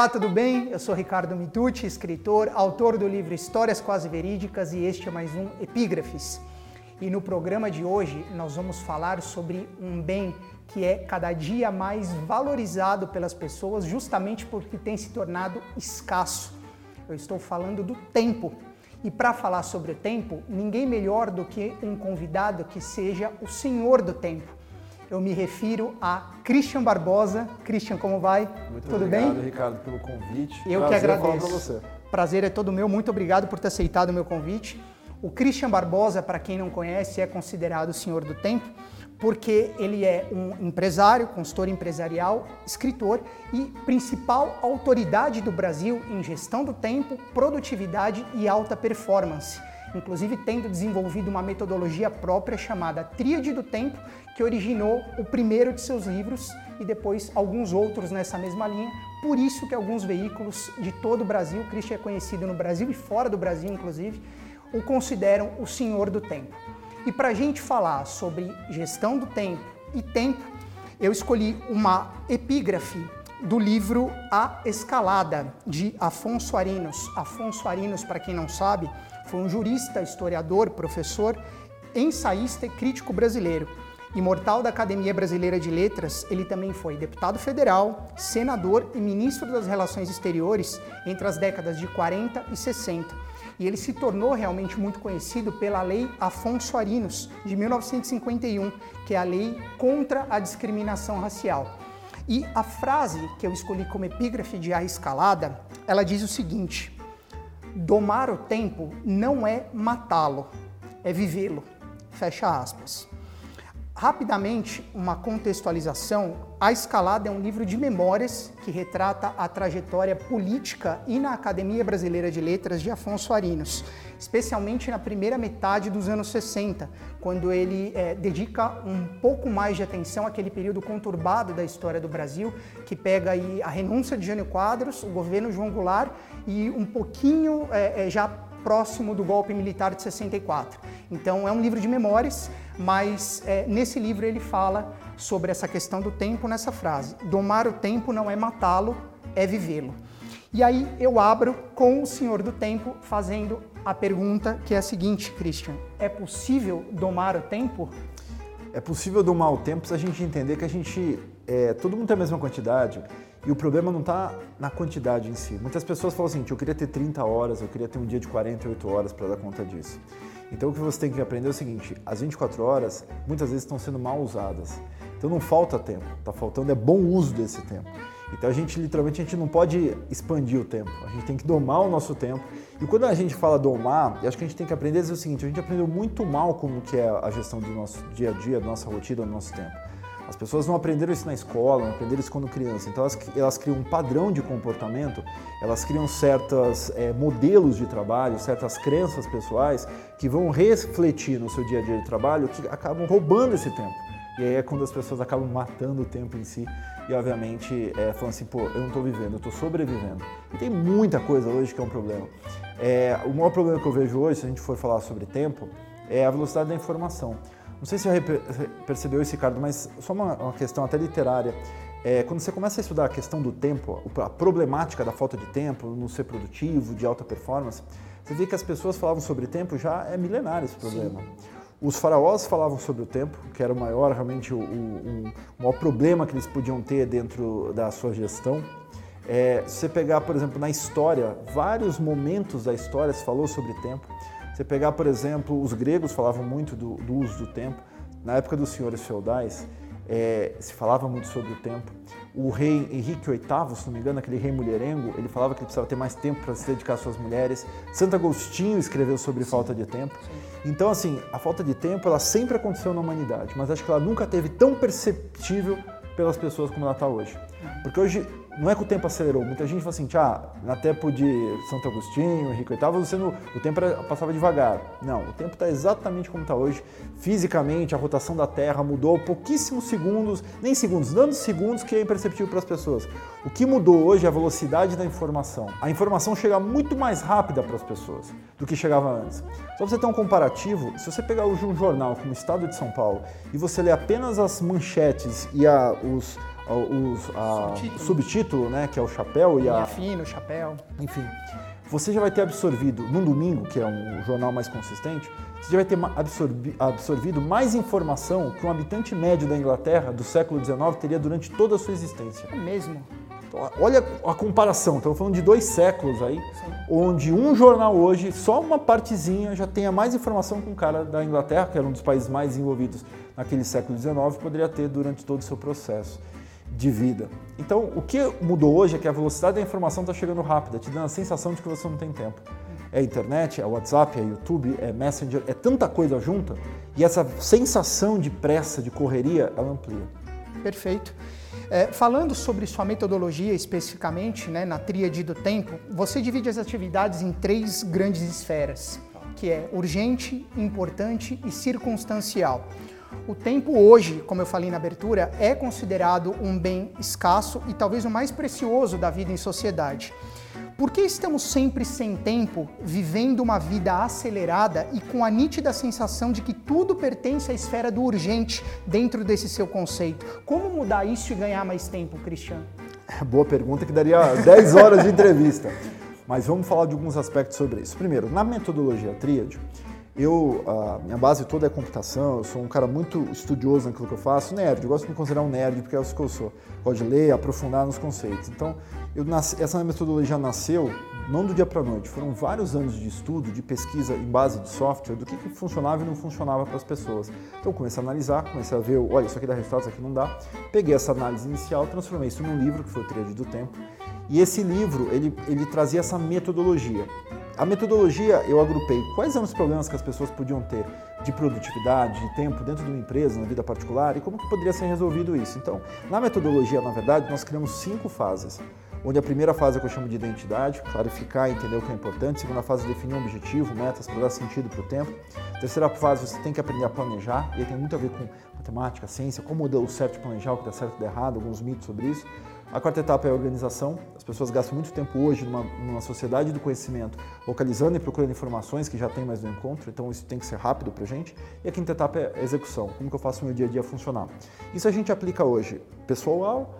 Olá, tudo bem? Eu sou Ricardo Mitucci, escritor, autor do livro Histórias Quase Verídicas e este é mais um Epígrafes. E no programa de hoje nós vamos falar sobre um bem que é cada dia mais valorizado pelas pessoas justamente porque tem se tornado escasso. Eu estou falando do tempo. E para falar sobre o tempo, ninguém melhor do que um convidado que seja o senhor do tempo eu me refiro a Christian Barbosa. Christian, como vai? Muito Tudo obrigado, bem? Ricardo, pelo convite. Eu Prazer que agradeço. Você. Prazer é todo meu. Muito obrigado por ter aceitado o meu convite. O Christian Barbosa, para quem não conhece, é considerado o senhor do tempo porque ele é um empresário, consultor empresarial, escritor e principal autoridade do Brasil em gestão do tempo, produtividade e alta performance inclusive tendo desenvolvido uma metodologia própria chamada Tríade do Tempo, que originou o primeiro de seus livros e depois alguns outros nessa mesma linha. Por isso que alguns veículos de todo o Brasil, Christian é conhecido no Brasil e fora do Brasil, inclusive, o consideram o senhor do tempo. E para a gente falar sobre gestão do tempo e tempo, eu escolhi uma epígrafe do livro A Escalada, de Afonso Arinos. Afonso Arinos, para quem não sabe, foi um jurista, historiador, professor, ensaísta e crítico brasileiro. Imortal da Academia Brasileira de Letras, ele também foi deputado federal, senador e ministro das Relações Exteriores entre as décadas de 40 e 60. E ele se tornou realmente muito conhecido pela Lei Afonso Arinos, de 1951, que é a lei contra a discriminação racial. E a frase que eu escolhi como epígrafe de A Escalada, ela diz o seguinte: Domar o tempo não é matá-lo, é vivê-lo. Fecha aspas. Rapidamente, uma contextualização: A Escalada é um livro de memórias que retrata a trajetória política e na Academia Brasileira de Letras de Afonso Arinos, especialmente na primeira metade dos anos 60, quando ele é, dedica um pouco mais de atenção àquele período conturbado da história do Brasil, que pega a renúncia de Jânio Quadros, o governo João Goulart e um pouquinho é, é, já próximo do golpe militar de 64. Então é um livro de memórias, mas é, nesse livro ele fala sobre essa questão do tempo nessa frase: domar o tempo não é matá-lo, é vivê-lo. E aí eu abro com o Senhor do Tempo fazendo a pergunta que é a seguinte, Christian: é possível domar o tempo? É possível domar o tempo se a gente entender que a gente, é, todo mundo tem a mesma quantidade e o problema não está na quantidade em si. Muitas pessoas falam assim, eu queria ter 30 horas, eu queria ter um dia de 48 horas para dar conta disso. Então o que você tem que aprender é o seguinte, as 24 horas muitas vezes estão sendo mal usadas. Então não falta tempo, está faltando é bom uso desse tempo. Então a gente literalmente a gente não pode expandir o tempo, a gente tem que domar o nosso tempo. E quando a gente fala domar, acho que a gente tem que aprender a dizer o seguinte, a gente aprendeu muito mal como que é a gestão do nosso dia a dia, da nossa rotina, do nosso tempo. As pessoas não aprenderam isso na escola, não aprenderam isso quando criança. Então elas, elas criam um padrão de comportamento, elas criam certos é, modelos de trabalho, certas crenças pessoais que vão refletir no seu dia a dia de trabalho, que acabam roubando esse tempo. E aí é quando as pessoas acabam matando o tempo em si e, obviamente, é, falando assim, pô, eu não estou vivendo, eu estou sobrevivendo. E tem muita coisa hoje que é um problema. É, o maior problema que eu vejo hoje, se a gente for falar sobre tempo, é a velocidade da informação. Não sei se você percebeu isso, Ricardo, mas só uma, uma questão até literária. É, quando você começa a estudar a questão do tempo, a problemática da falta de tempo, no ser produtivo, de alta performance, você vê que as pessoas falavam sobre tempo já é milenário esse problema. Sim. Os faraós falavam sobre o tempo, que era o maior, realmente, o, o, o maior problema que eles podiam ter dentro da sua gestão. É, se você pegar, por exemplo, na história, vários momentos da história se falou sobre tempo. Você pegar, por exemplo, os gregos falavam muito do, do uso do tempo. Na época dos senhores feudais, é, se falava muito sobre o tempo. O rei Henrique VIII, se não me engano, aquele rei mulherengo, ele falava que ele precisava ter mais tempo para se dedicar às suas mulheres. Santo Agostinho escreveu sobre Sim. falta de tempo. Sim. Então, assim, a falta de tempo, ela sempre aconteceu na humanidade, mas acho que ela nunca teve tão perceptível pelas pessoas como ela está hoje. Uhum. Porque hoje não é que o tempo acelerou. Muita gente fala assim, ah, na tempo de Santo Agostinho, Henrique VIII, você no, o tempo passava devagar. Não, o tempo está exatamente como está hoje. Fisicamente, a rotação da Terra mudou pouquíssimos segundos, nem segundos, dando segundos que é imperceptível para as pessoas. O que mudou hoje é a velocidade da informação. A informação chega muito mais rápida para as pessoas do que chegava antes. Só para você ter um comparativo, se você pegar hoje um jornal como o Estado de São Paulo e você ler apenas as manchetes e a, os os, a, subtítulo. subtítulo, né, que é o chapéu e a fino, chapéu. Enfim, você já vai ter absorvido num domingo, que é um jornal mais consistente, você já vai ter absorvi, absorvido mais informação que um habitante médio da Inglaterra do século XIX teria durante toda a sua existência. É mesmo. Então, olha a comparação, estamos falando de dois séculos aí, Sim. onde um jornal hoje, só uma partezinha, já tenha mais informação que um cara da Inglaterra, que era um dos países mais envolvidos naquele século XIX, poderia ter durante todo o seu processo de vida. Então, o que mudou hoje é que a velocidade da informação está chegando rápida, te dando a sensação de que você não tem tempo. É internet, é WhatsApp, é YouTube, é Messenger, é tanta coisa junta e essa sensação de pressa, de correria, ela amplia. Perfeito. É, falando sobre sua metodologia especificamente, né, na tríade do tempo, você divide as atividades em três grandes esferas, que é urgente, importante e circunstancial. O tempo hoje, como eu falei na abertura, é considerado um bem escasso e talvez o mais precioso da vida em sociedade. Por que estamos sempre sem tempo, vivendo uma vida acelerada e com a nítida sensação de que tudo pertence à esfera do urgente dentro desse seu conceito? Como mudar isso e ganhar mais tempo, Cristiano? Boa pergunta que daria 10 horas de entrevista. Mas vamos falar de alguns aspectos sobre isso. Primeiro, na metodologia Tríade, eu, a minha base toda é computação, eu sou um cara muito estudioso naquilo que eu faço, nerd, eu gosto de me considerar um nerd porque é isso que eu sou. Gosto de ler, aprofundar nos conceitos. Então, nasci, essa metodologia nasceu não do dia para noite, foram vários anos de estudo, de pesquisa em base de software, do que, que funcionava e não funcionava para as pessoas. Então, comecei a analisar, comecei a ver, olha, isso aqui dá resultado, isso aqui não dá. Peguei essa análise inicial, transformei isso num livro, que foi o Tríade do Tempo, e esse livro, ele, ele trazia essa metodologia. A metodologia eu agrupei quais eram os problemas que as pessoas podiam ter de produtividade, de tempo dentro de uma empresa, na vida particular e como que poderia ser resolvido isso. Então, na metodologia, na verdade, nós criamos cinco fases. Onde a primeira fase é que eu chamo de identidade, clarificar, entender o que é importante. A segunda fase é definir um objetivo, metas para dar sentido para o tempo. A terceira fase você tem que aprender a planejar, e aí tem muito a ver com matemática, ciência, como deu certo planejar, o que dá certo e dá errado, alguns mitos sobre isso. A quarta etapa é a organização. As pessoas gastam muito tempo hoje numa, numa sociedade do conhecimento, localizando e procurando informações que já tem mais no encontro, então isso tem que ser rápido para a gente. E a quinta etapa é a execução, como que eu faço o meu dia a dia funcionar. Isso a gente aplica hoje pessoal,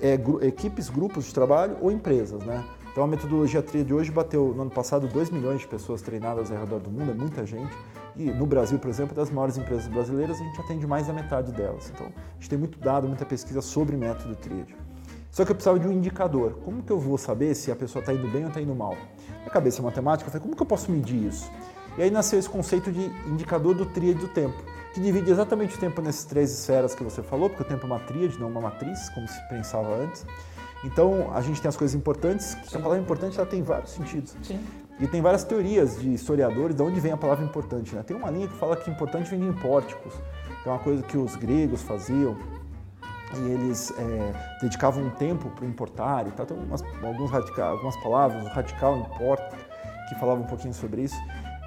é, gru equipes, grupos de trabalho ou empresas, né? Então a metodologia TRIA de hoje bateu no ano passado 2 milhões de pessoas treinadas ao redor do mundo, é muita gente. E no Brasil, por exemplo, das maiores empresas brasileiras, a gente atende mais da metade delas. Então a gente tem muito dado, muita pesquisa sobre método TRIAD. Só que eu precisava de um indicador. Como que eu vou saber se a pessoa está indo bem ou está indo mal? Na cabeça matemática, eu falei, como que eu posso medir isso? E aí nasceu esse conceito de indicador do tríade do tempo, que divide exatamente o tempo nessas três esferas que você falou, porque o tempo é uma tríade, não uma matriz, como se pensava antes. Então, a gente tem as coisas importantes, que a palavra importante ela tem vários sentidos. Sim. E tem várias teorias de historiadores de onde vem a palavra importante. Né? Tem uma linha que fala que importante vem de impórticos, que é uma coisa que os gregos faziam, e eles é, dedicavam um tempo para importar e tal. Tem umas, alguns radical, algumas palavras, o radical importa, que falavam um pouquinho sobre isso.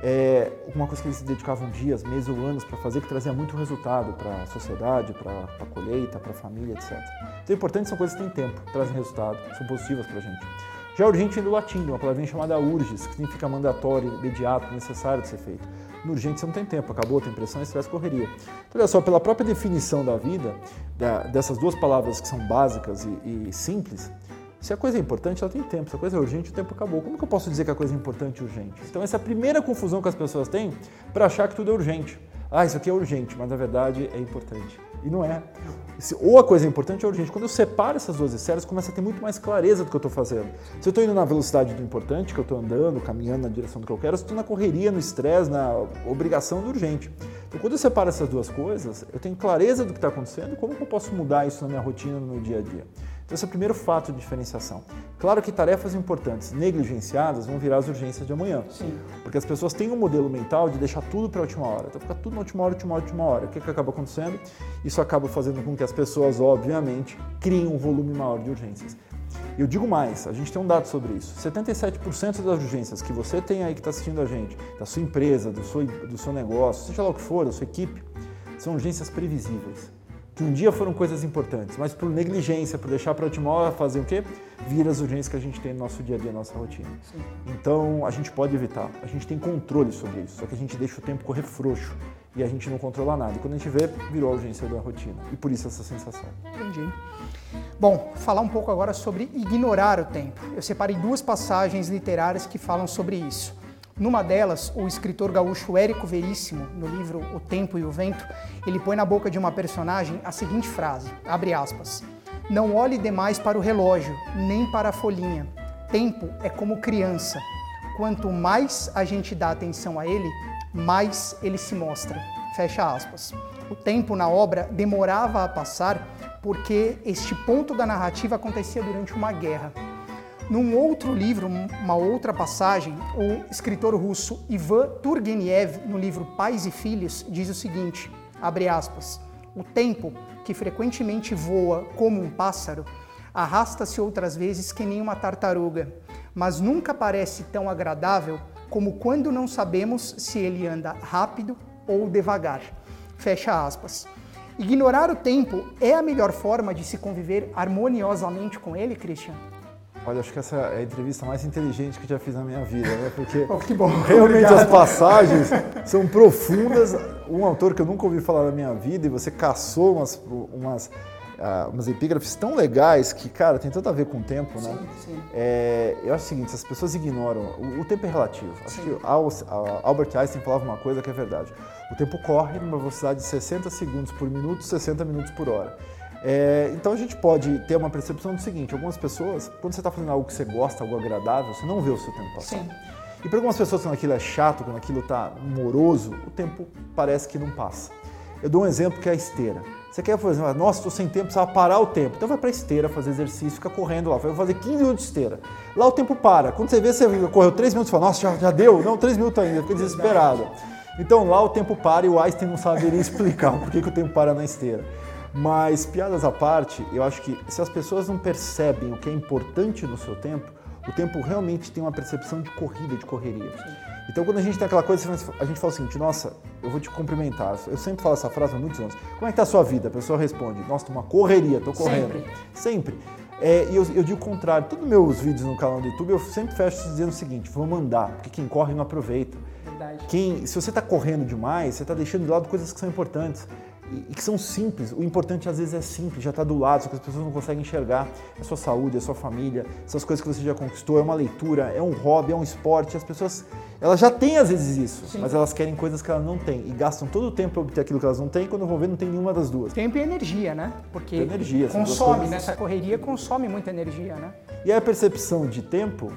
É uma coisa que eles dedicavam dias, meses ou anos para fazer que trazia muito resultado para a sociedade, para a colheita, para a família, etc. Então, importante são coisas que têm tempo, trazem resultado, são positivas para a gente. Já urgente vem do latim, uma palavrinha chamada urges, que significa mandatório, imediato, necessário de ser feito. No urgente você não tem tempo, acabou, tem pressão, estresse, correria. Então, olha só, pela própria definição da vida, da, dessas duas palavras que são básicas e, e, simples, se a coisa é importante, ela tem tempo. Se a coisa é urgente, o tempo acabou. Como que eu posso dizer que a coisa é importante e urgente? Então, essa é a primeira confusão que as pessoas têm para achar que tudo é urgente. Ah, isso aqui é urgente, mas na verdade é importante. E não é. Ou a coisa importante ou é urgente. Quando eu separo essas duas esferas, começa a ter muito mais clareza do que eu estou fazendo. Se eu estou indo na velocidade do importante, que eu estou andando, caminhando na direção do que eu quero, se eu estou na correria, no estresse, na obrigação do urgente. Então, quando eu separo essas duas coisas, eu tenho clareza do que está acontecendo e como eu posso mudar isso na minha rotina, no meu dia a dia. Então, esse é o primeiro fato de diferenciação. Claro que tarefas importantes negligenciadas vão virar as urgências de amanhã. Sim. Porque as pessoas têm um modelo mental de deixar tudo para a última hora. Então, fica tudo na última hora, última hora, última hora. O que, que acaba acontecendo? Isso acaba fazendo com que as pessoas, obviamente, criem um volume maior de urgências. Eu digo mais, a gente tem um dado sobre isso. 77% das urgências que você tem aí que está assistindo a gente, da sua empresa, do seu, do seu negócio, seja lá o que for, da sua equipe, são urgências previsíveis. Que um dia foram coisas importantes, mas por negligência, por deixar para a última hora fazer o quê? Vira as urgências que a gente tem no nosso dia a dia, na nossa rotina. Sim. Então a gente pode evitar, a gente tem controle sobre isso, só que a gente deixa o tempo correr frouxo e a gente não controla nada. E quando a gente vê, virou a urgência da rotina. E por isso essa sensação. Entendi. Bom, falar um pouco agora sobre ignorar o tempo. Eu separei duas passagens literárias que falam sobre isso. Numa delas, o escritor gaúcho Érico Veríssimo, no livro O Tempo e o Vento, ele põe na boca de uma personagem a seguinte frase, abre aspas, Não olhe demais para o relógio, nem para a folhinha. Tempo é como criança. Quanto mais a gente dá atenção a ele, mais ele se mostra. Fecha aspas. O tempo na obra demorava a passar porque este ponto da narrativa acontecia durante uma guerra. Num outro livro, uma outra passagem, o escritor russo Ivan Turgenev, no livro Pais e Filhos, diz o seguinte, abre aspas, o tempo, que frequentemente voa como um pássaro, arrasta-se outras vezes que nem uma tartaruga, mas nunca parece tão agradável como quando não sabemos se ele anda rápido ou devagar. Fecha aspas. Ignorar o tempo é a melhor forma de se conviver harmoniosamente com ele, Christian? Olha, acho que essa é a entrevista mais inteligente que já fiz na minha vida, né? Porque oh, que bom. realmente Obrigado. as passagens são profundas. Um autor que eu nunca ouvi falar na minha vida e você caçou umas, umas, uh, umas epígrafes tão legais que, cara, tem tanto a ver com o tempo, né? Sim, sim. É, eu acho o seguinte, as pessoas ignoram, o, o tempo é relativo. Acho sim. que Albert Einstein falava uma coisa que é verdade. O tempo corre numa velocidade de 60 segundos por minuto, 60 minutos por hora. É, então a gente pode ter uma percepção do seguinte: algumas pessoas, quando você está fazendo algo que você gosta, algo agradável, você não vê o seu tempo passar. Sim. E para algumas pessoas, quando aquilo é chato, quando aquilo está moroso, o tempo parece que não passa. Eu dou um exemplo que é a esteira. Você quer fazer, nossa, estou sem tempo, precisa parar o tempo. Então vai para a esteira fazer exercício, fica correndo lá. Vai fazer 15 minutos de esteira. Lá o tempo para. Quando você vê, você correu 3 minutos e fala, nossa, já, já deu? Não, 3 minutos ainda, fica desesperado. Então lá o tempo para e o Einstein não saberia explicar por que, que o tempo para na esteira. Mas, piadas à parte, eu acho que se as pessoas não percebem o que é importante no seu tempo, o tempo realmente tem uma percepção de corrida, de correria. Então, quando a gente tem aquela coisa, a gente fala o seguinte: nossa, eu vou te cumprimentar. Eu sempre falo essa frase há muitos anos. Como é que está a sua vida? A pessoa responde: nossa, uma correria, estou correndo. Sempre. Sempre. É, e eu, eu, digo o contrário: todos os meus vídeos no canal do YouTube eu sempre fecho dizendo o seguinte: vamos andar, porque quem corre não aproveita. Verdade. Quem, se você está correndo demais, você está deixando de lado coisas que são importantes e que são simples. O importante às vezes é simples, já está do lado, só que as pessoas não conseguem enxergar. É a sua saúde, é a sua família, essas coisas que você já conquistou, é uma leitura, é um hobby, é um esporte. As pessoas, elas já têm às vezes isso, Sim. mas elas querem coisas que elas não têm e gastam todo o tempo para obter aquilo que elas não têm e quando vão ver não tem nenhuma das duas. Tempo e energia, né? Porque energia, consome, nessa correria consome muita energia, né? E a percepção de tempo,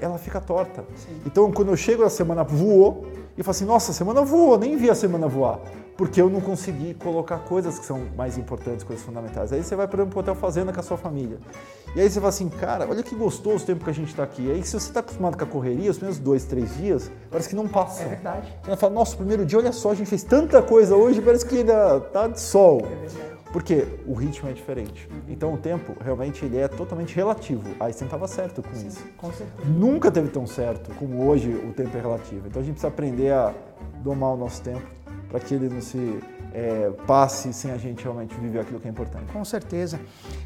ela fica torta. Sim. Então quando eu chego a semana voou, e falo assim, nossa, a semana voou, nem vi a semana voar porque eu não consegui colocar coisas que são mais importantes, coisas fundamentais. Aí você vai, por exemplo, para o hotel fazenda com a sua família. E aí você fala assim, cara, olha que gostoso o tempo que a gente está aqui. E aí se você está acostumado com a correria, os primeiros dois, três dias, parece que não passa. É verdade. Você fala, nossa, primeiro dia, olha só, a gente fez tanta coisa hoje, parece que ainda tá de sol. É verdade. Porque o ritmo é diferente. Uhum. Então o tempo realmente ele é totalmente relativo. Einstein estava certo com Sim, isso. Com certeza. Nunca teve tão certo como hoje o tempo é relativo. Então a gente precisa aprender a domar o nosso tempo para que ele não se é, passe sem a gente realmente viver aquilo que é importante. Com certeza.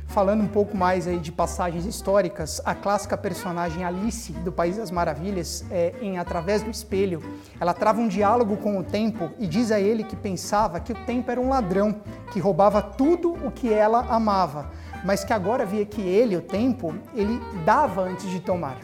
Falando um pouco mais aí de passagens históricas, a clássica personagem Alice do País das Maravilhas, é, em Através do Espelho, ela trava um diálogo com o tempo e diz a ele que pensava que o tempo era um ladrão que roubava tudo o que ela amava, mas que agora via que ele, o tempo, ele dava antes de tomar.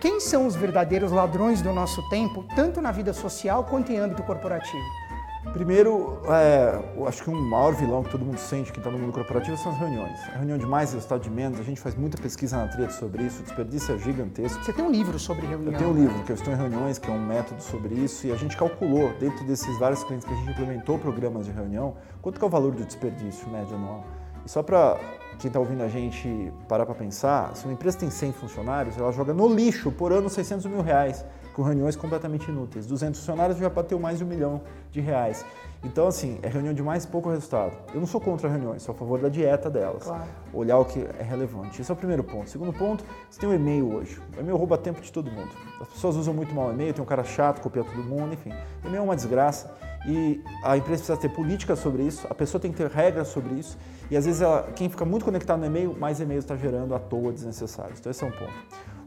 Quem são os verdadeiros ladrões do nosso tempo, tanto na vida social quanto em âmbito corporativo? Primeiro, é, acho que um maior vilão que todo mundo sente que está no mundo corporativo são as reuniões. A reunião de mais, resultado de menos, a gente faz muita pesquisa na tríade sobre isso, o desperdício é gigantesco. Você tem um livro sobre reunião? Eu tenho um livro, que eu estou em reuniões, que é um método sobre isso, e a gente calculou, dentro desses vários clientes que a gente implementou programas de reunião, quanto que é o valor do desperdício médio anual. E só para quem está ouvindo a gente parar para pensar, se uma empresa tem 100 funcionários, ela joga no lixo por ano 600 mil reais. Com reuniões completamente inúteis. 200 funcionários já bateu mais de um milhão de reais. Então, assim, é reunião de mais pouco resultado. Eu não sou contra reuniões, sou a favor da dieta delas. Claro. Olhar o que é relevante. Esse é o primeiro ponto. Segundo ponto, você tem o um e-mail hoje. O e-mail rouba tempo de todo mundo. As pessoas usam muito mal o e-mail, tem um cara chato, copia todo mundo, enfim. O e-mail é uma desgraça e a empresa precisa ter política sobre isso, a pessoa tem que ter regras sobre isso e às vezes ela, quem fica muito conectado no e-mail, mais e-mail está gerando à toa desnecessários. Então esse é um ponto.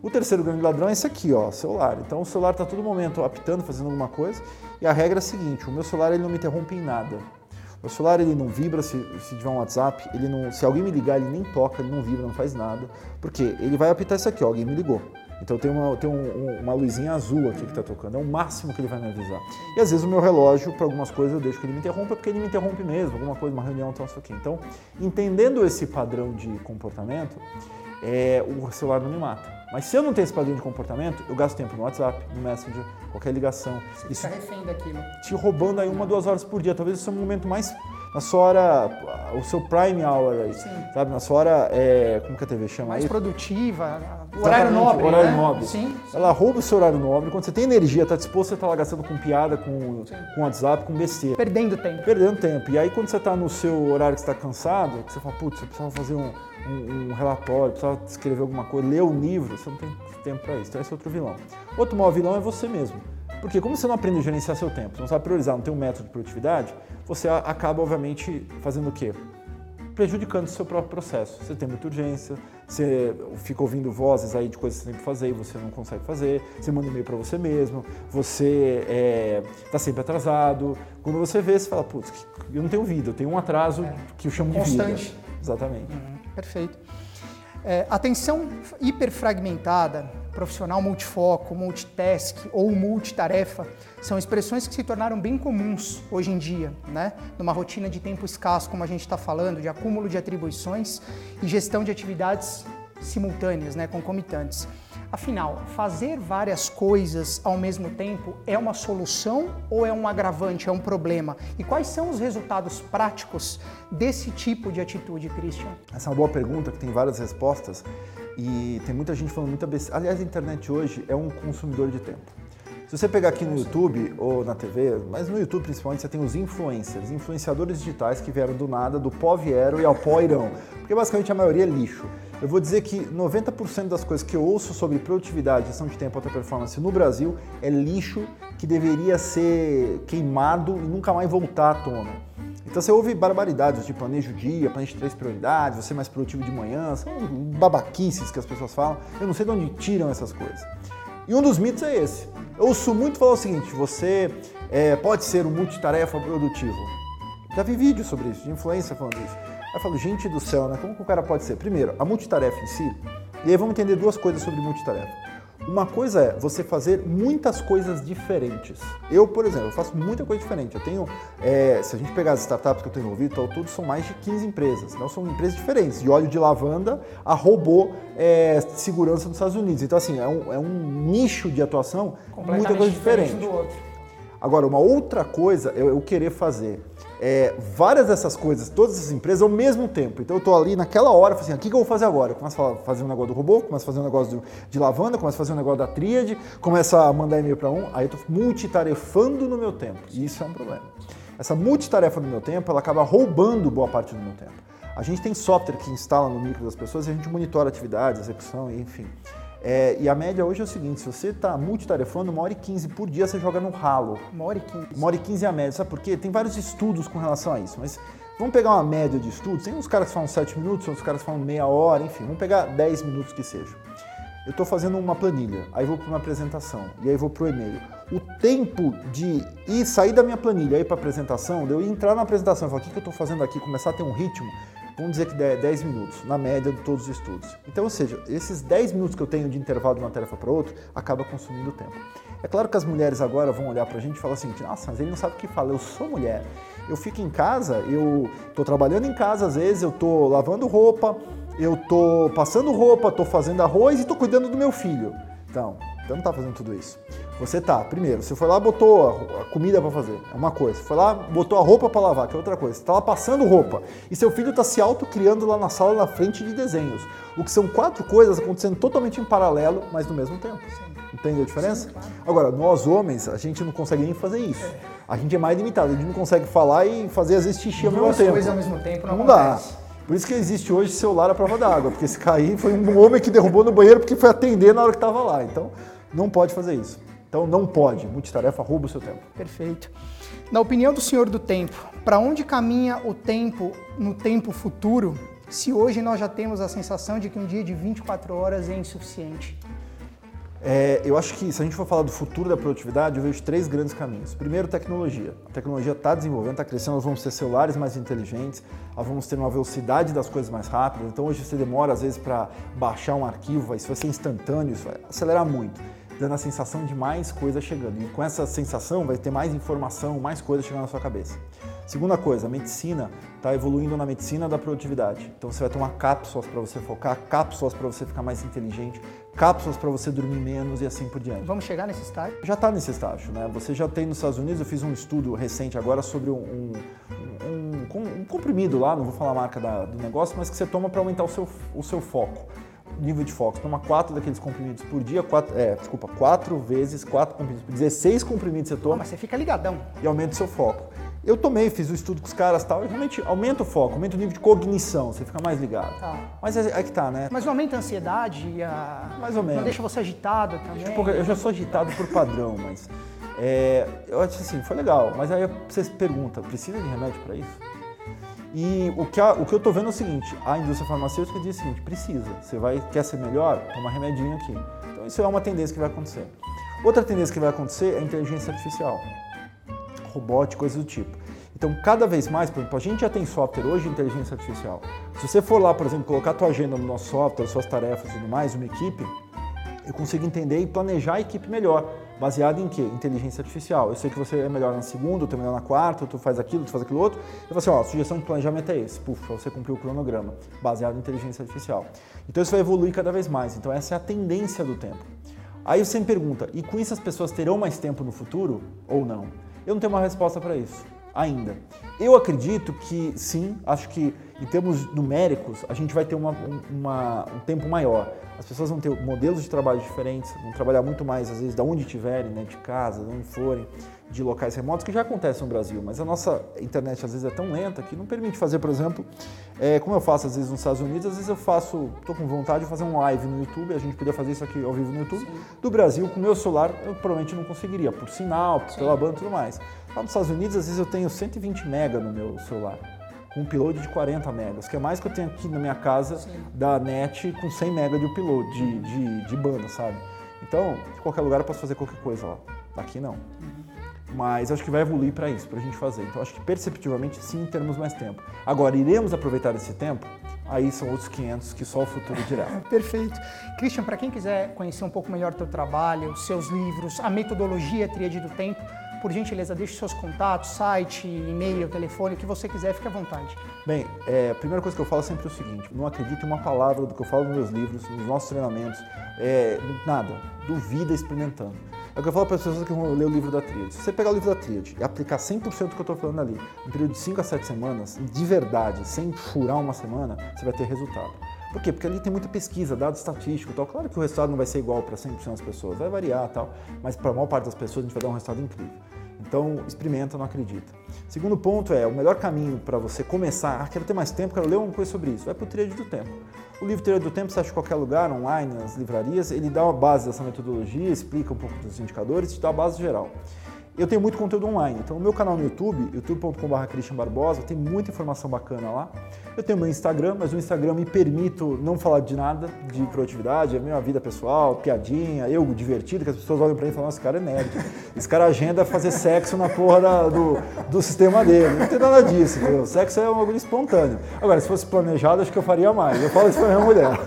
O terceiro grande ladrão é esse aqui, ó, celular. Então o celular está todo momento apitando, fazendo alguma coisa e a regra é a seguinte: o meu celular ele não me interrompe em nada. O celular ele não vibra se, se tiver um WhatsApp, ele não, se alguém me ligar ele nem toca, ele não vibra, não faz nada, porque ele vai apitar isso aqui, ó, alguém me ligou. Então tem uma, tem um, uma luzinha azul aqui que está tocando, é o máximo que ele vai me avisar. E às vezes o meu relógio, para algumas coisas, eu deixo que ele me interrompa, porque ele me interrompe mesmo, alguma coisa, uma reunião, então isso aqui. Então, entendendo esse padrão de comportamento, é, o celular não me mata. Mas se eu não tenho esse padrão de comportamento, eu gasto tempo no WhatsApp, no Messenger, qualquer ligação. Você isso refém daquilo. Te roubando aí uma, duas horas por dia. Talvez esse é o momento mais na sua hora, o seu prime hour aí, Sim. sabe? Na sua hora, é, como que a TV chama Mais aí? produtiva, horário nobre, horário né? nobre. Sim. Ela rouba o seu horário nobre, quando você tem energia, está disposto, você está lá gastando com piada, com, com WhatsApp, com besteira. Perdendo tempo. Perdendo tempo. E aí quando você está no seu horário que está cansado, que você fala, putz, eu precisava fazer um, um, um relatório, precisava escrever alguma coisa, ler um livro, você não tem tempo para isso. Então esse é outro vilão. Outro maior vilão é você mesmo. Porque como você não aprende a gerenciar seu tempo, não sabe priorizar, não tem um método de produtividade, você acaba, obviamente, fazendo o quê? Prejudicando o seu próprio processo. Você tem muita urgência, você fica ouvindo vozes aí de coisas que você tem que fazer e você não consegue fazer, você manda e-mail para você mesmo, você está é, tá sempre atrasado. Quando você vê, você fala, putz, eu não tenho vida, eu tenho um atraso é. que eu chamo de Constante. vida. Exatamente. Uhum, perfeito. É, atenção hiperfragmentada, profissional multifoco, multitask ou multitarefa são expressões que se tornaram bem comuns hoje em dia, né? numa rotina de tempo escasso, como a gente está falando, de acúmulo de atribuições e gestão de atividades simultâneas, né? concomitantes. Afinal, fazer várias coisas ao mesmo tempo é uma solução ou é um agravante, é um problema? E quais são os resultados práticos desse tipo de atitude, Christian? Essa é uma boa pergunta que tem várias respostas e tem muita gente falando muita besteira. Aliás, a internet hoje é um consumidor de tempo. Se você pegar aqui no YouTube ou na TV, mas no YouTube principalmente, você tem os influencers, influenciadores digitais que vieram do nada, do pó vieram e ao pó irão. Porque basicamente a maioria é lixo. Eu vou dizer que 90% das coisas que eu ouço sobre produtividade, gestão de tempo, alta performance no Brasil é lixo que deveria ser queimado e nunca mais voltar à tona. Então você ouve barbaridades de planejo o dia, planejo três prioridades, você é mais produtivo de manhã, são babaquices que as pessoas falam. Eu não sei de onde tiram essas coisas. E um dos mitos é esse. Eu ouço muito falar o seguinte: você é, pode ser um multitarefa produtivo. Já vi vídeo sobre isso, de influência falando isso. Eu falo, gente do céu, né? Como que o cara pode ser? Primeiro, a multitarefa em si. E aí vamos entender duas coisas sobre multitarefa. Uma coisa é você fazer muitas coisas diferentes. Eu, por exemplo, eu faço muita coisa diferente. Eu tenho, é, se a gente pegar as startups que eu tenho envolvido, ao todo são mais de 15 empresas. Então são empresas diferentes, de óleo de lavanda a robô é, de segurança nos Estados Unidos. Então assim, é um, é um nicho de atuação, muita coisa diferente. diferente. Agora, uma outra coisa é eu querer fazer é, várias dessas coisas, todas essas empresas ao mesmo tempo. Então eu estou ali naquela hora, assim, o que, que, eu vou fazer agora? Eu começo a fazer um negócio do robô, começo a fazer um negócio de lavanda, começo a fazer um negócio da tríade, começo a mandar e-mail para um, aí eu estou multitarefando no meu tempo. E isso é um problema. Essa multitarefa no meu tempo, ela acaba roubando boa parte do meu tempo. A gente tem software que instala no micro das pessoas e a gente monitora atividades, execução, enfim. É, e a média hoje é o seguinte, se você está multitarefando, uma hora e quinze por dia você joga no ralo. Uma hora e quinze. Uma hora e quinze é a média, sabe por quê? Tem vários estudos com relação a isso, mas vamos pegar uma média de estudos, tem uns caras que falam sete minutos, outros caras que falam meia hora, enfim, vamos pegar dez minutos que seja. Eu estou fazendo uma planilha, aí vou para uma apresentação, e aí vou para o e-mail. O tempo de ir sair da minha planilha, ir para a apresentação, de eu entrar na apresentação e falar o que, que eu estou fazendo aqui, começar a ter um ritmo, vamos dizer que 10 minutos, na média de todos os estudos. Então, ou seja, esses 10 minutos que eu tenho de intervalo de uma tarefa para outra, acaba consumindo tempo. É claro que as mulheres agora vão olhar para a gente e falar assim, nossa, mas ele não sabe o que fala, eu sou mulher. Eu fico em casa, eu estou trabalhando em casa às vezes, eu estou lavando roupa, eu estou passando roupa, estou fazendo arroz e estou cuidando do meu filho. Então, você não está fazendo tudo isso. Você tá, primeiro, você foi lá botou a comida para fazer, é uma coisa. Você foi lá botou a roupa para lavar, que é outra coisa. Você tá lá passando roupa e seu filho está se autocriando lá na sala na frente de desenhos. O que são quatro coisas acontecendo totalmente em paralelo, mas no mesmo tempo. Sim. Entende a diferença? Sim, claro. Agora, nós homens, a gente não consegue nem fazer isso. É. A gente é mais limitado, a gente não consegue falar e fazer às vezes xixi ao mesmo tempo. coisas ao mesmo tempo não, não dá. Por isso que existe hoje celular à prova d'água, porque se cair foi um homem que derrubou no banheiro porque foi atender na hora que estava lá. Então, não pode fazer isso. Então, não pode. Multitarefa rouba o seu tempo. Perfeito. Na opinião do senhor do tempo, para onde caminha o tempo no tempo futuro, se hoje nós já temos a sensação de que um dia de 24 horas é insuficiente? É, eu acho que se a gente for falar do futuro da produtividade, eu vejo três grandes caminhos. Primeiro, tecnologia. A tecnologia está desenvolvendo, está crescendo, nós vamos ter celulares mais inteligentes, nós vamos ter uma velocidade das coisas mais rápida. Então hoje você demora às vezes para baixar um arquivo, isso vai ser instantâneo, isso vai acelerar muito, dando a sensação de mais coisa chegando. E com essa sensação vai ter mais informação, mais coisa chegando na sua cabeça. Segunda coisa, a medicina está evoluindo na medicina da produtividade. Então você vai tomar cápsulas para você focar, cápsulas para você ficar mais inteligente, cápsulas para você dormir menos e assim por diante. Vamos chegar nesse estágio? Já está nesse estágio, né? Você já tem nos Estados Unidos, eu fiz um estudo recente agora sobre um, um, um, um comprimido lá, não vou falar a marca da, do negócio, mas que você toma para aumentar o seu, o seu foco nível de foco. Toma quatro daqueles comprimidos por dia, quatro, é, desculpa, quatro vezes, quatro comprimidos por 16 comprimidos você toma. Ah, mas você fica ligadão. E aumenta o seu foco. Eu tomei, fiz o estudo com os caras tal, e realmente aumenta o foco, aumenta o nível de cognição, você fica mais ligado. Tá. Mas é, é, que tá, né? Mas não aumenta a ansiedade, a... mais ou menos. Não deixa você agitado também? Tipo, eu já sou agitado por padrão, mas é, eu acho assim, foi legal. Mas aí você se pergunta, precisa de remédio para isso? E o que, a, o que eu tô vendo é o seguinte, a indústria farmacêutica diz o seguinte, precisa, você vai, quer ser melhor? Toma remedinho aqui. Então isso é uma tendência que vai acontecer. Outra tendência que vai acontecer é a inteligência artificial robótica, coisas do tipo. Então, cada vez mais, por exemplo, a gente já tem software hoje de inteligência artificial. Se você for lá, por exemplo, colocar a tua agenda no nosso software, suas tarefas e tudo mais, uma equipe, eu consigo entender e planejar a equipe melhor. Baseado em quê? Inteligência artificial. Eu sei que você é melhor na segunda, eu tô melhor na quarta, tu faz aquilo, tu faz aquilo outro. Eu falo assim, ó, a sugestão de planejamento é esse, puf, pra você cumprir o cronograma, baseado em inteligência artificial. Então isso vai evoluir cada vez mais. Então essa é a tendência do tempo. Aí você me pergunta, e com isso as pessoas terão mais tempo no futuro ou não? Eu não tenho uma resposta para isso ainda. Eu acredito que sim, acho que em termos numéricos a gente vai ter uma, uma, um tempo maior. As pessoas vão ter modelos de trabalho diferentes, vão trabalhar muito mais, às vezes, da onde estiverem, né, de casa, de onde forem de locais remotos, que já acontece no Brasil, mas a nossa internet às vezes é tão lenta que não permite fazer, por exemplo, é, como eu faço às vezes nos Estados Unidos, às vezes eu faço, estou com vontade de fazer um live no YouTube, a gente podia fazer isso aqui ao vivo no YouTube, Sim. do Brasil, com o meu celular, eu provavelmente não conseguiria, por sinal, pela banda e tudo mais. Lá nos Estados Unidos, às vezes eu tenho 120 mega no meu celular, com um upload de 40 megas, que é mais que eu tenho aqui na minha casa Sim. da net com 100 mega de upload, de, de, de banda, sabe? Então, em qualquer lugar eu posso fazer qualquer coisa lá. Aqui não. Uhum mas acho que vai evoluir para isso, para a gente fazer. Então acho que perceptivamente sim teremos mais tempo. Agora, iremos aproveitar esse tempo? Aí são outros 500 que só o futuro dirá. Perfeito. Christian, para quem quiser conhecer um pouco melhor o teu trabalho, seus livros, a metodologia Tríade do Tempo, por gentileza, deixe seus contatos, site, e-mail, telefone, o que você quiser, fique à vontade. Bem, é, a primeira coisa que eu falo é sempre o seguinte: não acredite uma palavra do que eu falo nos meus livros, nos nossos treinamentos, é, nada. Duvida experimentando. É o que eu falo para as pessoas que vão ler o livro da Tríade. Se você pegar o livro da Tríade e aplicar 100% do que eu estou falando ali, em um período de 5 a 7 semanas, de verdade, sem furar uma semana, você vai ter resultado. Por quê? Porque ali tem muita pesquisa, dado estatístico tal. Claro que o resultado não vai ser igual para 100% das pessoas, vai variar tal, mas para a maior parte das pessoas a gente vai dar um resultado incrível. Então, experimenta, não acredita. Segundo ponto é, o melhor caminho para você começar, ah, quero ter mais tempo, quero ler uma coisa sobre isso, vai para o Tríade do Tempo. O livro Trilha do Tempo você acha em qualquer lugar, online, nas livrarias, ele dá uma base dessa metodologia, explica um pouco dos indicadores, te dá a base geral. Eu tenho muito conteúdo online, então o meu canal no YouTube, youtube.com.br Christian Barbosa, tem muita informação bacana lá. Eu tenho meu Instagram, mas o Instagram me permito não falar de nada, de produtividade, é a minha vida pessoal, piadinha, eu divertido, que as pessoas olham pra mim e falam, nossa, esse cara é nerd. Esse cara agenda fazer sexo na porra da, do, do sistema dele. Não tem nada disso, entendeu? Sexo é um bagulho espontâneo. Agora, se fosse planejado, acho que eu faria mais. Eu falo isso pra minha mulher.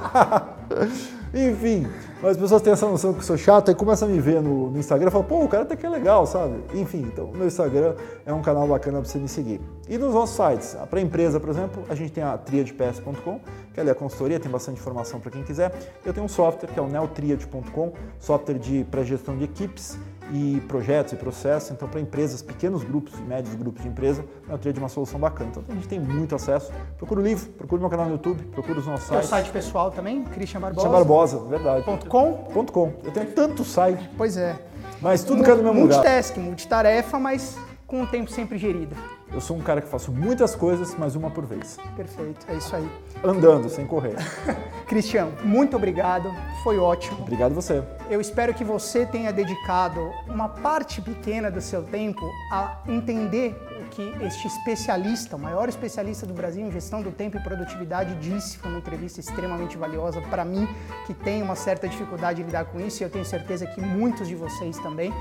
Enfim, mas as pessoas têm essa noção que eu sou chato e começam a me ver no, no Instagram e falam, pô, o cara até que é legal, sabe? Enfim, então meu Instagram é um canal bacana para você me seguir. E nos nossos sites, para empresa, por exemplo, a gente tem a triadps.com, que ali é a consultoria, tem bastante informação para quem quiser. Eu tenho um software que é o neotriad.com, software de para gestão de equipes e projetos e processos. Então, para empresas, pequenos grupos e médios grupos de empresa, é o de uma solução bacana. Então, a gente tem muito acesso. Procura o livro, procura o meu canal no YouTube, procura os nossos sites. O site pessoal também, Christian Barbosa. Christian Barbosa, verdade. Ponto .com? Ponto .com. Eu tenho tanto site. Pois é. Mas tudo cai no mesmo lugar. Multitasking, multitarefa, mas com o tempo sempre gerido. Eu sou um cara que faço muitas coisas, mas uma por vez. Perfeito, é isso aí. Andando, sem correr. Cristiano, muito obrigado, foi ótimo. Obrigado você. Eu espero que você tenha dedicado uma parte pequena do seu tempo a entender que este especialista, o maior especialista do Brasil em gestão do tempo e produtividade, disse. Foi uma entrevista extremamente valiosa para mim, que tem uma certa dificuldade em lidar com isso, e eu tenho certeza que muitos de vocês também.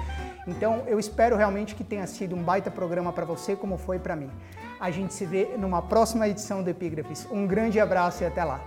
Então, eu espero realmente que tenha sido um baita programa para você, como foi para mim. A gente se vê numa próxima edição do Epígrafes. Um grande abraço e até lá.